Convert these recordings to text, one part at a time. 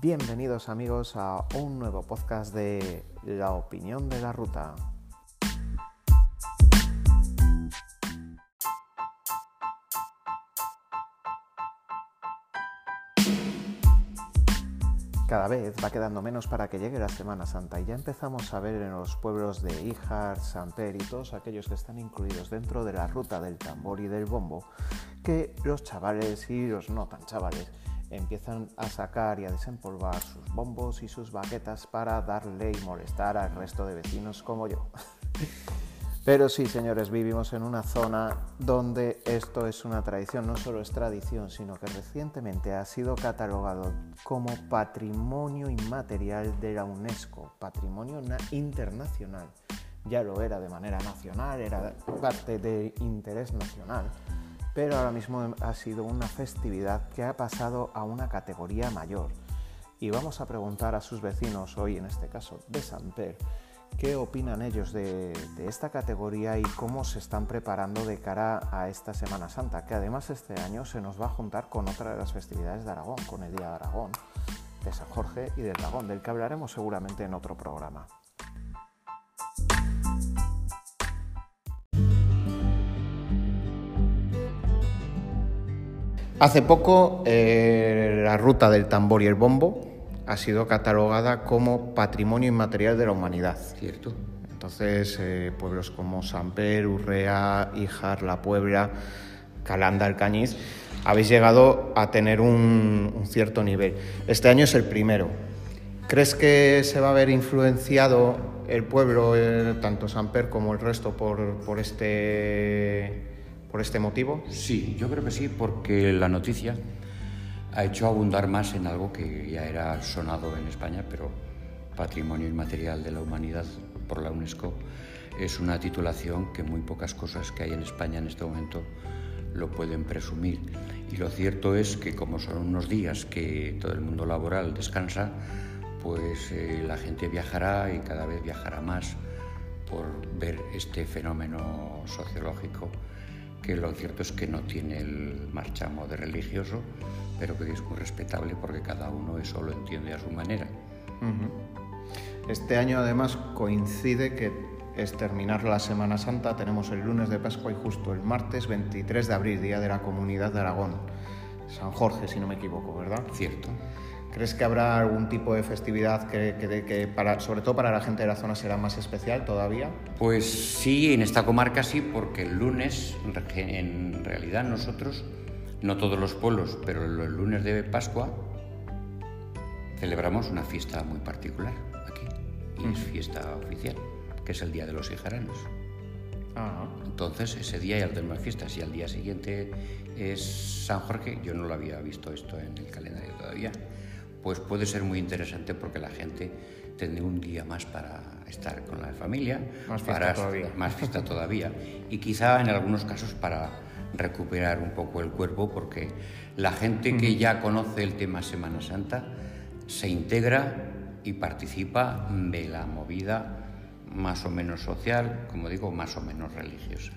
Bienvenidos amigos a un nuevo podcast de La opinión de la ruta. Cada vez va quedando menos para que llegue la Semana Santa y ya empezamos a ver en los pueblos de Ijar, Samper y todos aquellos que están incluidos dentro de la ruta del tambor y del bombo que los chavales y los no tan chavales empiezan a sacar y a desempolvar sus bombos y sus baquetas para darle y molestar al resto de vecinos como yo. Pero sí, señores, vivimos en una zona donde esto es una tradición, no solo es tradición, sino que recientemente ha sido catalogado como patrimonio inmaterial de la UNESCO, patrimonio internacional. Ya lo era de manera nacional, era parte de interés nacional, pero ahora mismo ha sido una festividad que ha pasado a una categoría mayor. Y vamos a preguntar a sus vecinos, hoy en este caso de Samper, qué opinan ellos de, esta categoría y cómo se están preparando de cara a esta Semana Santa, que además este año se nos va a juntar con otra de las festividades de Aragón, con el Día de Aragón, de San Jorge y del Dragón, del que hablaremos seguramente en otro programa. Hace poco eh, la ruta del tambor y el bombo ha sido catalogada como Patrimonio Inmaterial de la Humanidad. Cierto. Entonces, eh, pueblos como Samper, Urrea, Ijar, La Puebla, Calanda, Alcañiz, habéis llegado a tener un, cierto nivel. Este año es el primero. ¿Crees que se va a ver influenciado el pueblo, eh, tanto Samper como el resto, por, por, este, por este motivo? Sí, yo creo que sí, porque la noticia ha hecho abundar más en algo que ya era sonado en España, pero Patrimonio Inmaterial de la Humanidad por la UNESCO es una titulación que muy pocas cosas que hay en España en este momento lo pueden presumir. Y lo cierto es que como son unos días que todo el mundo laboral descansa, pues eh, la gente viajará y cada vez viajará más por ver este fenómeno sociológico que lo cierto es que no tiene el marchamo de religioso, pero que es muy respetable porque cada uno eso lo entiende a su manera. Este año además coincide que es terminar la Semana Santa, tenemos el lunes de Pascua y justo el martes 23 de abril, Día de la Comunidad de Aragón, San Jorge si no me equivoco, ¿verdad? Cierto. ¿Crees que habrá algún tipo de festividad que, que, para, sobre todo para la gente de la zona será más especial todavía? Pues sí, en esta comarca sí, porque el lunes, en realidad nosotros, no todos los pueblos, pero el lunes de Pascua, celebramos una fiesta muy particular aquí, y es fiesta oficial, que es el Día de los Hijaranos. Entonces, ese día ya tenemos fiestas y al día siguiente es San Jorge. Yo no lo había visto esto en el calendario todavía pues puede ser muy interesante porque la gente tendrá un día más para estar con la familia, más fiesta todavía. más fiesta todavía, y quizá en algunos casos para recuperar un poco el cuerpo, porque la gente que ya conoce el tema Semana Santa se integra y participa de la movida más o menos social, como digo, más o menos religiosa.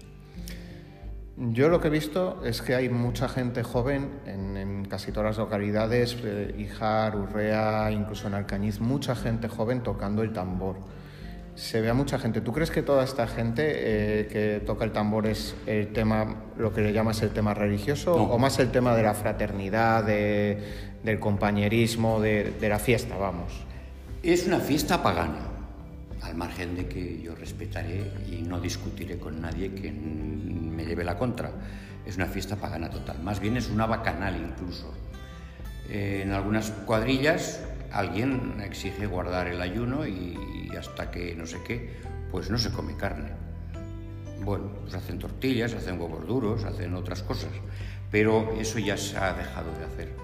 Yo lo que he visto es que hay mucha gente joven en, casi todas las localidades, eh, Ijar, Urrea, incluso en Alcañiz, mucha gente joven tocando el tambor. Se ve a mucha gente. ¿Tú crees que toda esta gente eh, que toca el tambor es el tema, lo que le llamas el tema religioso, o más el tema de la fraternidad, del compañerismo, de la fiesta, vamos? Es una fiesta pagana al margen de que yo respetaré y no discutiré con nadie que me lleve la contra. Es una fiesta pagana total, más bien es una bacanal incluso. en algunas cuadrillas alguien exige guardar el ayuno y, hasta que no sé qué, pues no se come carne. Bueno, pues hacen tortillas, hacen huevos duros, hacen otras cosas, pero eso ya se ha dejado de hacer,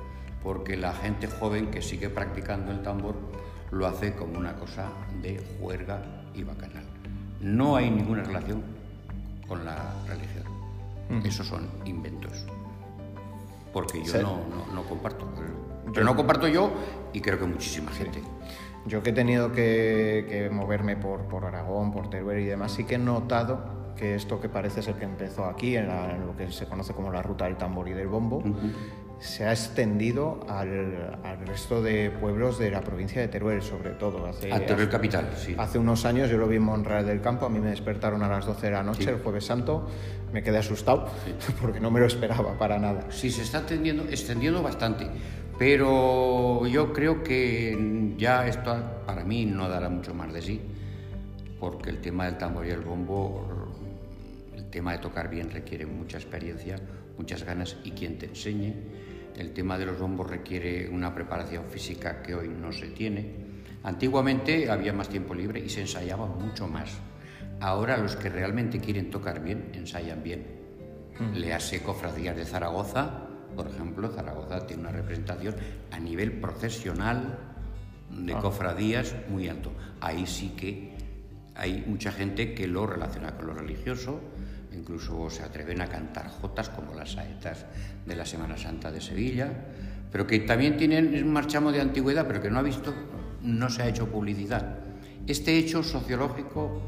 porque la gente joven que sigue practicando el tambor lo hace como una cosa de juerga y bacanal. No hay ninguna relación con la religión. Esos son inventos. Porque yo no, no, comparto. Pero no comparto yo y creo que muchísima gente. Yo que he tenido que, moverme por, por, Aragón, por Teruel y demás, sí que he notado que esto que parece ser que empezó aquí, en, lo que se conoce como la ruta del tambor y del bombo, se ha extendido al, resto de pueblos de la provincia de Teruel, sobre todo. Hace, a Teruel capital, sí. Hace unos años yo lo vi en Monreal del Campo, a mí me despertaron a las 12 de la noche, el jueves santo, me quedé asustado porque no me lo esperaba para nada. Sí, se está extendiendo, extendiendo bastante, pero yo creo que ya esto para mí no dará mucho más de sí, porque el tema del tambor y el bombo, el tema de tocar bien requiere mucha experiencia, muchas ganas y quien te enseñe el tema de los bombos requiere una preparación física que hoy no se tiene. Antiguamente había más tiempo libre y se ensayaba mucho más. Ahora los que realmente quieren tocar bien, ensayan bien. Mm. Le hace cofradías de Zaragoza, por ejemplo, Zaragoza tiene una representación a nivel procesional de ah. cofradías muy alto. Ahí sí que hay mucha gente que lo relaciona con lo religioso, incluso se atreven a cantar jotas como las saetas de la Semana Santa de Sevilla, pero que también tienen un marchamo de antigüedad, pero que no ha visto, no se ha hecho publicidad. Este hecho sociológico,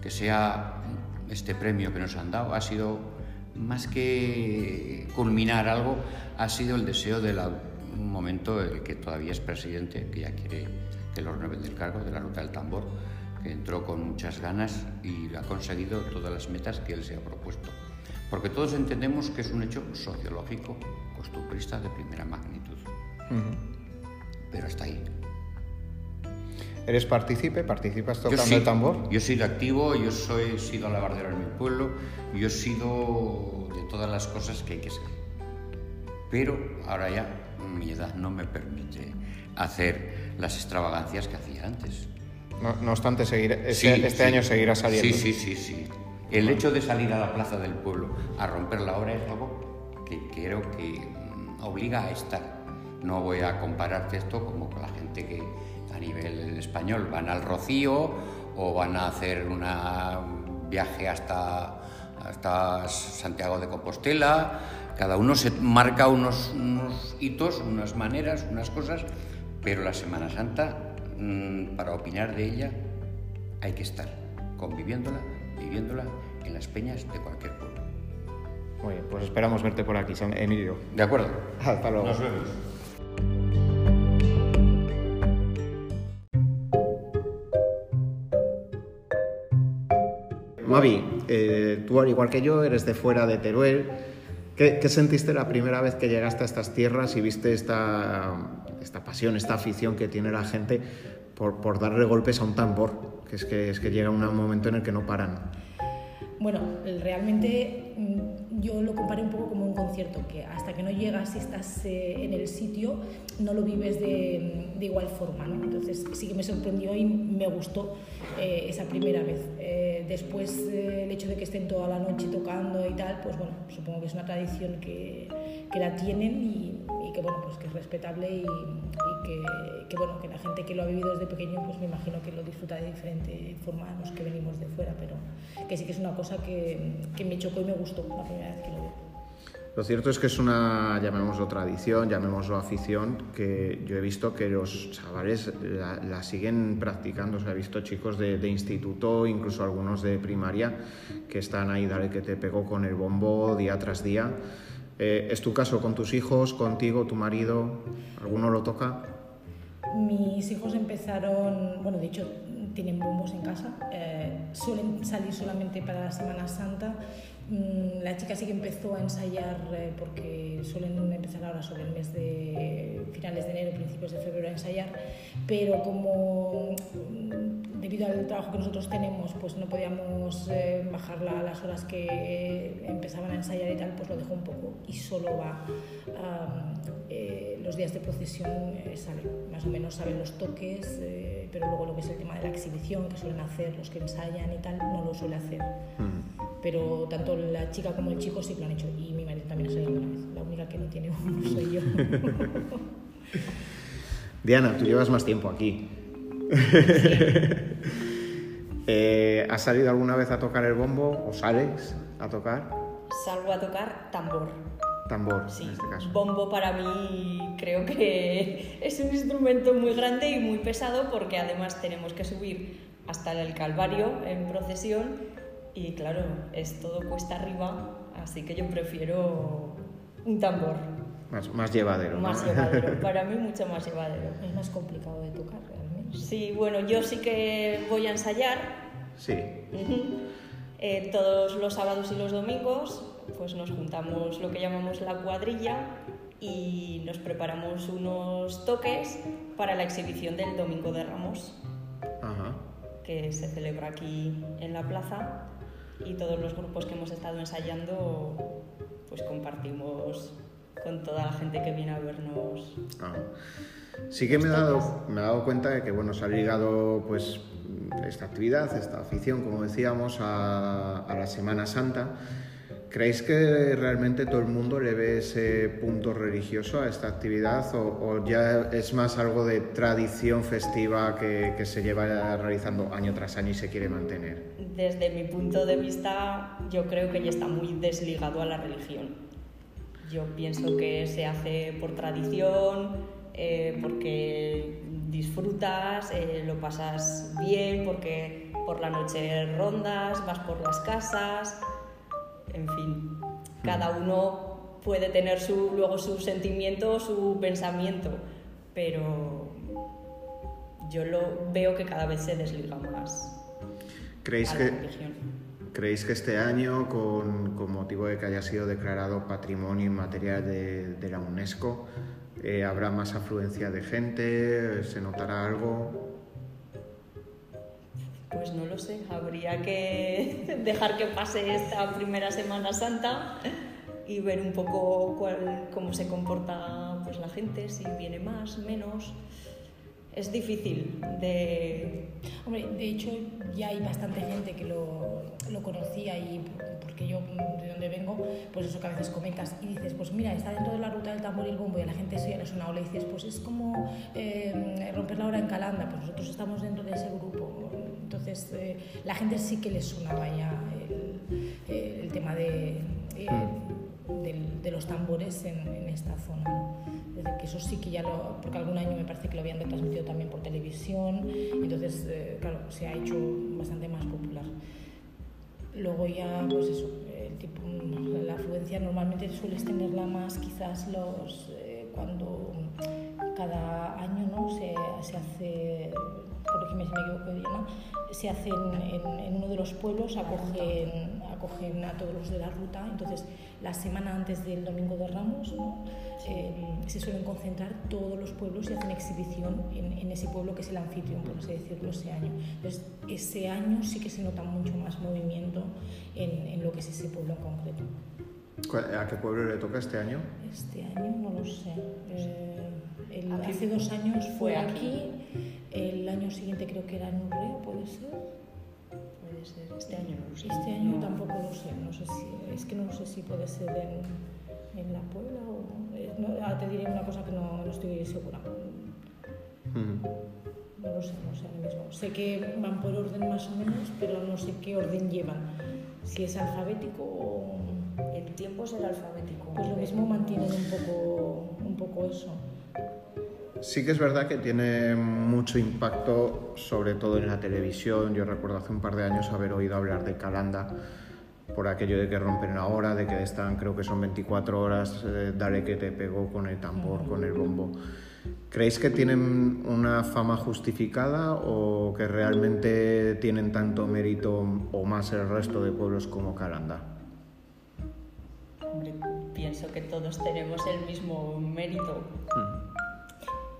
que sea este premio que nos han dado, ha sido más que culminar algo, ha sido el deseo de un momento el que todavía es presidente, que ya quiere que lo renueven del cargo, de la ruta del tambor, entró con muchas ganas y ha conseguido todas las metas que él se ha propuesto. Porque todos entendemos que es un hecho sociológico, costumbrista de primera magnitud. Pero está ahí. ¿Eres partícipe? ¿Participas tocando el tambor? Yo he sido activo, yo soy, he sido alabardero en mi pueblo, yo he sido de todas las cosas que hay que ser. Pero ahora ya mi edad no me permite hacer las extravagancias que hacía antes. No, obstante, seguir, este, este año seguirá saliendo. Sí, sí, sí, sí. El hecho de salir a la plaza del pueblo a romper la hora es algo que creo que mm, obliga a estar. No voy a compararte esto como con la gente que a nivel español van al Rocío o van a hacer un viaje hasta, hasta Santiago de Compostela. Cada uno se marca unos, unos hitos, unas maneras, unas cosas, pero la Semana Santa Mm, para opinar de ella hay que estar conviviéndola, viviéndola en las peñas de cualquier pueblo. Muy bien, pues esperamos verte por aquí, Emilio. De acuerdo. Hasta luego. Nos vemos. Mavi, eh, tú al igual que yo eres de fuera de Teruel. ¿Qué, ¿Qué, sentiste la primera vez que llegaste a estas tierras y viste esta, esta pasión, esta afición que tiene la gente por, darle golpes a un tambor, que es que, llega un momento en el que no paran. Bueno, realmente mm, yo lo comparé un poco como un concierto, que hasta que no llegas y estás eh, en el sitio no lo vives de, de igual forma. Entonces sí que me sorprendió y me gustó eh, esa primera vez. Eh, después el hecho de que estén toda la noche tocando y tal, pues bueno, supongo que es una tradición que, que la tienen y, que bueno, pues que es respetable y, que, que, bueno, que la gente que lo ha vivido desde pequeño, pues me imagino que lo disfruta de diferente forma los que venimos de fuera, pero que sí que es una cosa que, que me chocó y me gustó la primera vez que lo vi. Lo cierto es que es una, llamémoslo tradición, llamémoslo afición, que yo he visto que los chavales la, siguen practicando. O sea, he visto chicos de, de, instituto, incluso algunos de primaria, que están ahí, dale que te pegó con el bombo día tras día. Eh, ¿Es tu caso con tus hijos, contigo, tu marido? ¿Alguno lo toca? Mis hijos empezaron, bueno, de hecho tienen bombos en casa, eh, suelen salir solamente para la Semana Santa. Mm, la chica sí que empezó a ensayar eh, porque suelen empezar ahora sobre el mes de finales de enero, principios de febrero a ensayar, pero como mm, debido al trabajo que nosotros tenemos, pues no podíamos eh, bajarla a las horas que empezaban a ensayar y tal, pues lo dejó un poco y solo va eh, los días de procesión sale, más o menos saben los toques, pero luego lo que es el tema de la exhibición que suelen hacer los que ensayan y tal, no lo suele hacer. Pero tanto la chica como el chico sí que lo han hecho. Y mi marido también ha salido una vez. La única que no tiene uno soy yo. Diana, tú llevas más tiempo aquí. Eh, ¿Has salido alguna vez a tocar el bombo o sales a tocar? Salgo a tocar tambor. Tambor, sí. en este caso. Bombo para mí creo que es un instrumento muy grande y muy pesado porque además tenemos que subir hasta el Calvario en procesión y claro, es todo cuesta arriba, así que yo prefiero un tambor. Más, más llevadero. Más ¿no? llevadero, para mí mucho más llevadero. Es más complicado de tocar realmente. Sí, bueno, yo sí que voy a ensayar Sí. Eh, todos los sábados y los domingos pues nos juntamos lo que llamamos la cuadrilla y nos preparamos unos toques para la exhibición del Domingo de Ramos Ajá. que se celebra aquí en la plaza y todos los grupos que hemos estado ensayando pues compartimos con toda la gente que viene a vernos. Ah. Sí que me he, dado, me he dado cuenta de que bueno, se ha ligado pues, esta actividad, esta afición, como decíamos, a, a la Semana Santa. ¿Creéis que realmente todo el mundo le ve ese punto religioso a esta actividad o, o ya es más algo de tradición festiva que, que se lleva realizando año tras año y se quiere mantener? Desde mi punto de vista, yo creo que ya está muy desligado a la religión. Yo pienso que se hace por tradición, eh, porque disfrutas, eh, lo pasas bien, porque por la noche rondas, vas por las casas, en fin, cada uno puede tener su, luego su sentimiento, su pensamiento, pero yo lo veo que cada vez se desliga más ¿Creéis a la que, religión. ¿Creéis que este año, con, con motivo de que haya sido declarado Patrimonio Inmaterial de, de la UNESCO, eh, habrá más afluencia de gente? ¿Se notará algo? Pues no lo sé, habría que dejar que pase esta primera Semana Santa y ver un poco cuál- cómo se comporta pues, la gente, si viene más, menos. Es difícil de... Hombre, de hecho ya hay bastante gente que lo, conocía y porque yo de donde vengo, pues eso que a veces comentas y dices, pues mira, está dentro de la ruta del tambor y el bombo y la gente eso ya le suena o le dices, pues es como eh, romper la hora en Calanda, pues nosotros estamos dentro de ese grupo. Entonces eh, la gente sí que le sonaba ya el, el tema de, eh, del- de los tambores en, en esta zona. ¿no? Es decir, que eso sí que ya lo, porque algún año me parece que lo habían retransmitido también por televisión, entonces, eh, claro, se ha hecho bastante más popular. Luego ya, pues eso, el tipo, la afluencia normalmente sueles tenerla más quizás los, eh, cuando cada año ¿no? se, se hace, corrígeme si me equivoco, Diana, se hace en, en- en uno de los pueblos, acogen, acogen a todos los de la ruta, entonces la semana antes del Domingo de Ramos ¿no? Eh, se suelen concentrar todos los pueblos y hacen exhibición en, en ese pueblo que es el anfitrión, por así decirlo, ese año. Entonces ese año sí que se nota mucho más movimiento en, en lo que es ese pueblo en concreto. ¿Cuál- ¿A qué pueblo le toca este año? Este año no lo sé. Eh, el- hace dos años fue fue aquí. aquí. El año siguiente creo que era en Urre, puede ser. Puede ser, este año no lo sé. Este año No. tampoco lo sé, no sé si, es que no sé si puede ser en, en La Puebla o... eh, no, ahora te diré una cosa que no, no estoy segura. Ujú. No lo sé, no sé ahora mismo. Sé que van por orden más o menos, pero no sé qué orden llevan. Si es alfabético o... El tiempo será alfabético. Pues lo mismo mantienen un poco, un poco eso. Sí que es verdad que tiene mucho impacto, sobre todo en la televisión. Yo recuerdo hace un par de años haber oído hablar de Calanda por aquello de que rompen la hora, de que están, creo que son 24 horas, eh, dale que te pegó con el tambor, con el bombo. ¿Creéis que tienen una fama justificada o que realmente tienen tanto mérito o más el resto de pueblos como Calanda? Hombre, pienso que todos tenemos el mismo mérito.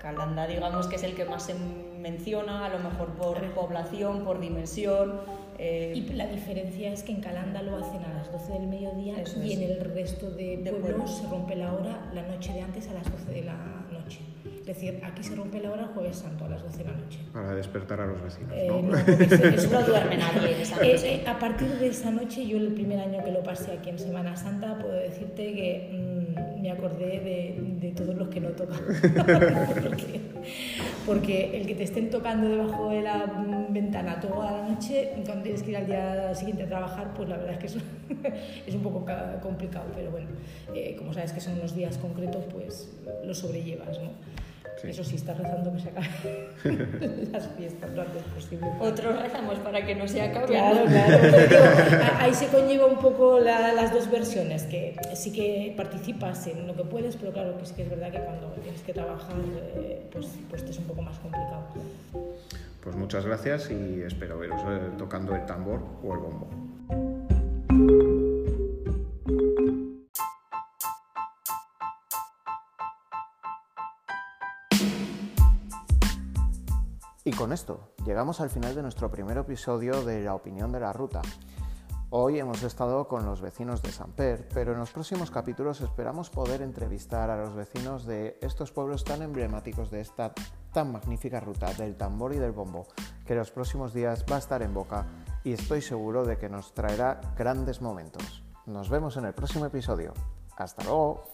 Calanda, digamos que es el que más se menciona, a lo mejor por población, por dimensión. eh, Y la diferencia es que en Calanda lo hacen a las 12 del mediodía Eso y es. en el resto de, De pueblos pueblos. se rompe la hora la noche de antes a las 12 de la noche. Es decir, aquí se rompe la hora el jueves santo a las 12 de la noche. Para despertar a los vecinos, Eh, ¿no? no, eso- No duerme nadie esa Eh, noche. eh, a partir de esa noche, yo el primer año que lo pasé aquí en Semana Santa, puedo decirte que mm, me acordé de, de todos los que no tocan. porque, porque el que te estén tocando debajo de la ventana toda la noche, cuando tienes que ir al día siguiente a trabajar, pues la verdad es que es, es un poco ca- complicado, pero bueno, eh, como sabes que son unos días concretos, pues lo sobrellevas, ¿no? Eso sí, está rezando que se acaben las fiestas lo antes posible. Otros rezamos para que no se acaben. Claro, claro. Digo, ahí se conlleva un poco la, las dos versiones, que sí que participas en lo que puedes, pero claro que sí que es verdad que cuando tienes que trabajar, eh, pues, pues es un poco más complicado. Pues muchas gracias y espero veros eh, tocando el tambor o el bombo. Y con esto llegamos al final de nuestro primer episodio de La opinión de la ruta. Hoy hemos estado con los vecinos de Samper, pero en los próximos capítulos esperamos poder entrevistar a los vecinos de estos pueblos tan emblemáticos de esta tan magnífica ruta del tambor y del bombo, que los próximos días va a estar en boca y estoy seguro de que nos traerá grandes momentos. Nos vemos en el próximo episodio. Hasta luego.